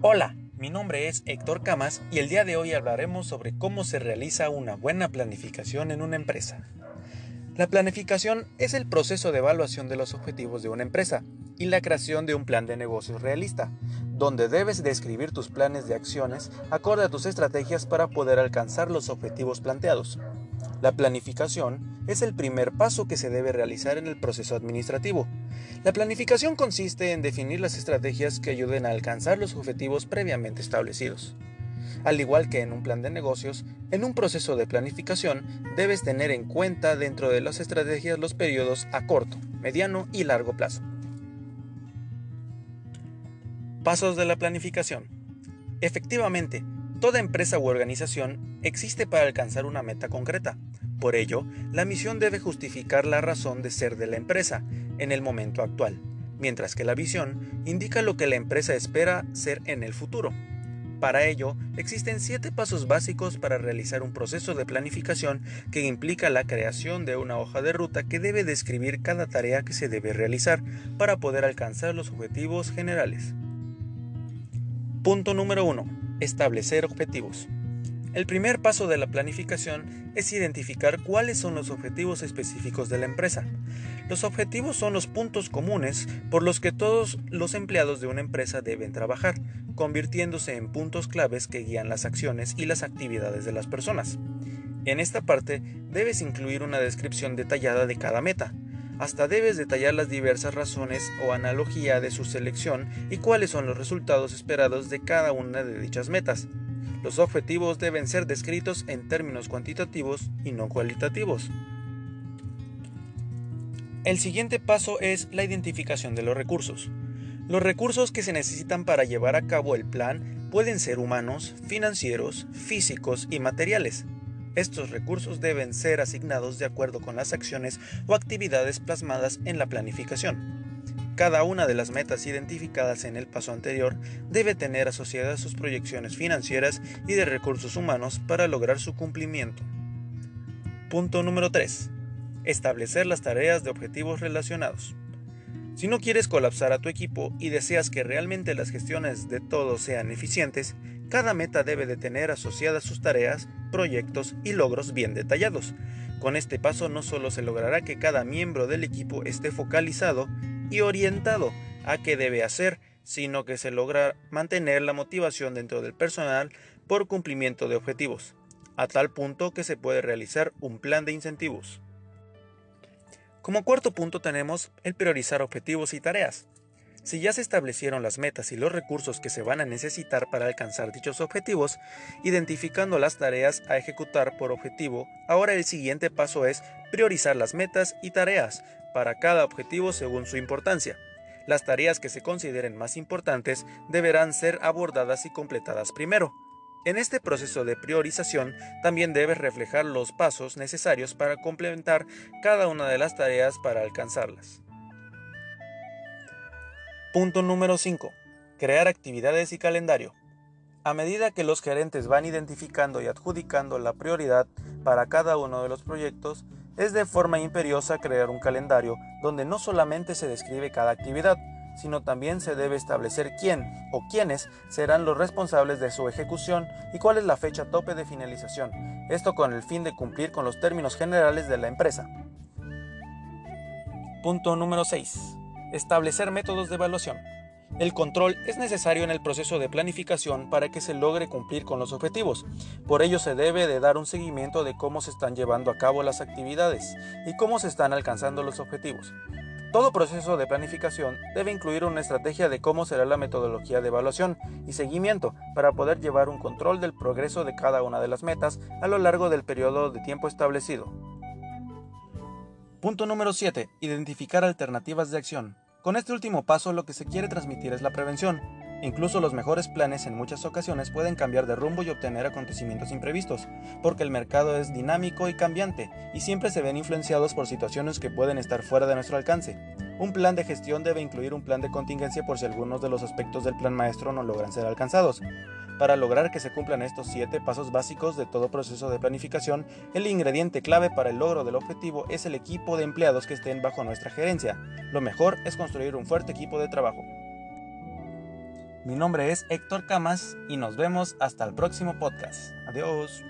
Hola, mi nombre es Héctor Camas y el día de hoy hablaremos sobre cómo se realiza una buena planificación en una empresa. La planificación es el proceso de evaluación de los objetivos de una empresa y la creación de un plan de negocios realista, donde debes describir tus planes de acciones acorde a tus estrategias para poder alcanzar los objetivos planteados. La planificación es el primer paso que se debe realizar en el proceso administrativo. La planificación consiste en definir las estrategias que ayuden a alcanzar los objetivos previamente establecidos. Al igual que en un plan de negocios, en un proceso de planificación debes tener en cuenta dentro de las estrategias los periodos a corto, mediano y largo plazo. Pasos de la planificación. Efectivamente, toda empresa u organización existe para alcanzar una meta concreta. Por ello, la misión debe justificar la razón de ser de la empresa en el momento actual, mientras que la visión indica lo que la empresa espera ser en el futuro. Para ello, existen siete pasos básicos para realizar un proceso de planificación que implica la creación de una hoja de ruta que debe describir cada tarea que se debe realizar para poder alcanzar los objetivos generales. Punto número 1. Establecer objetivos. El primer paso de la planificación es identificar cuáles son los objetivos específicos de la empresa. Los objetivos son los puntos comunes por los que todos los empleados de una empresa deben trabajar, convirtiéndose en puntos claves que guían las acciones y las actividades de las personas. En esta parte debes incluir una descripción detallada de cada meta, hasta debes detallar las diversas razones o analogía de su selección y cuáles son los resultados esperados de cada una de dichas metas. Los objetivos deben ser descritos en términos cuantitativos y no cualitativos. El siguiente paso es la identificación de los recursos. Los recursos que se necesitan para llevar a cabo el plan pueden ser humanos, financieros, físicos y materiales. Estos recursos deben ser asignados de acuerdo con las acciones o actividades plasmadas en la planificación. Cada una de las metas identificadas en el paso anterior debe tener asociadas sus proyecciones financieras y de recursos humanos para lograr su cumplimiento. Punto número 3. Establecer las tareas de objetivos relacionados. Si no quieres colapsar a tu equipo y deseas que realmente las gestiones de todos sean eficientes, cada meta debe de tener asociadas sus tareas, proyectos y logros bien detallados. Con este paso no solo se logrará que cada miembro del equipo esté focalizado y orientado a qué debe hacer, sino que se logra mantener la motivación dentro del personal por cumplimiento de objetivos, a tal punto que se puede realizar un plan de incentivos. Como cuarto punto tenemos el priorizar objetivos y tareas. Si ya se establecieron las metas y los recursos que se van a necesitar para alcanzar dichos objetivos, identificando las tareas a ejecutar por objetivo, ahora el siguiente paso es priorizar las metas y tareas para cada objetivo según su importancia. Las tareas que se consideren más importantes deberán ser abordadas y completadas primero. En este proceso de priorización también debes reflejar los pasos necesarios para complementar cada una de las tareas para alcanzarlas. Punto número 5. Crear actividades y calendario. A medida que los gerentes van identificando y adjudicando la prioridad para cada uno de los proyectos, es de forma imperiosa crear un calendario donde no solamente se describe cada actividad, sino también se debe establecer quién o quiénes serán los responsables de su ejecución y cuál es la fecha tope de finalización, esto con el fin de cumplir con los términos generales de la empresa. Punto número 6. Establecer métodos de evaluación. El control es necesario en el proceso de planificación para que se logre cumplir con los objetivos. Por ello se debe de dar un seguimiento de cómo se están llevando a cabo las actividades y cómo se están alcanzando los objetivos. Todo proceso de planificación debe incluir una estrategia de cómo será la metodología de evaluación y seguimiento para poder llevar un control del progreso de cada una de las metas a lo largo del periodo de tiempo establecido. Punto número 7. Identificar alternativas de acción. Con este último paso lo que se quiere transmitir es la prevención. Incluso los mejores planes en muchas ocasiones pueden cambiar de rumbo y obtener acontecimientos imprevistos, porque el mercado es dinámico y cambiante, y siempre se ven influenciados por situaciones que pueden estar fuera de nuestro alcance. Un plan de gestión debe incluir un plan de contingencia por si algunos de los aspectos del plan maestro no logran ser alcanzados. Para lograr que se cumplan estos siete pasos básicos de todo proceso de planificación, el ingrediente clave para el logro del objetivo es el equipo de empleados que estén bajo nuestra gerencia. Lo mejor es construir un fuerte equipo de trabajo. Mi nombre es Héctor Camas y nos vemos hasta el próximo podcast. Adiós.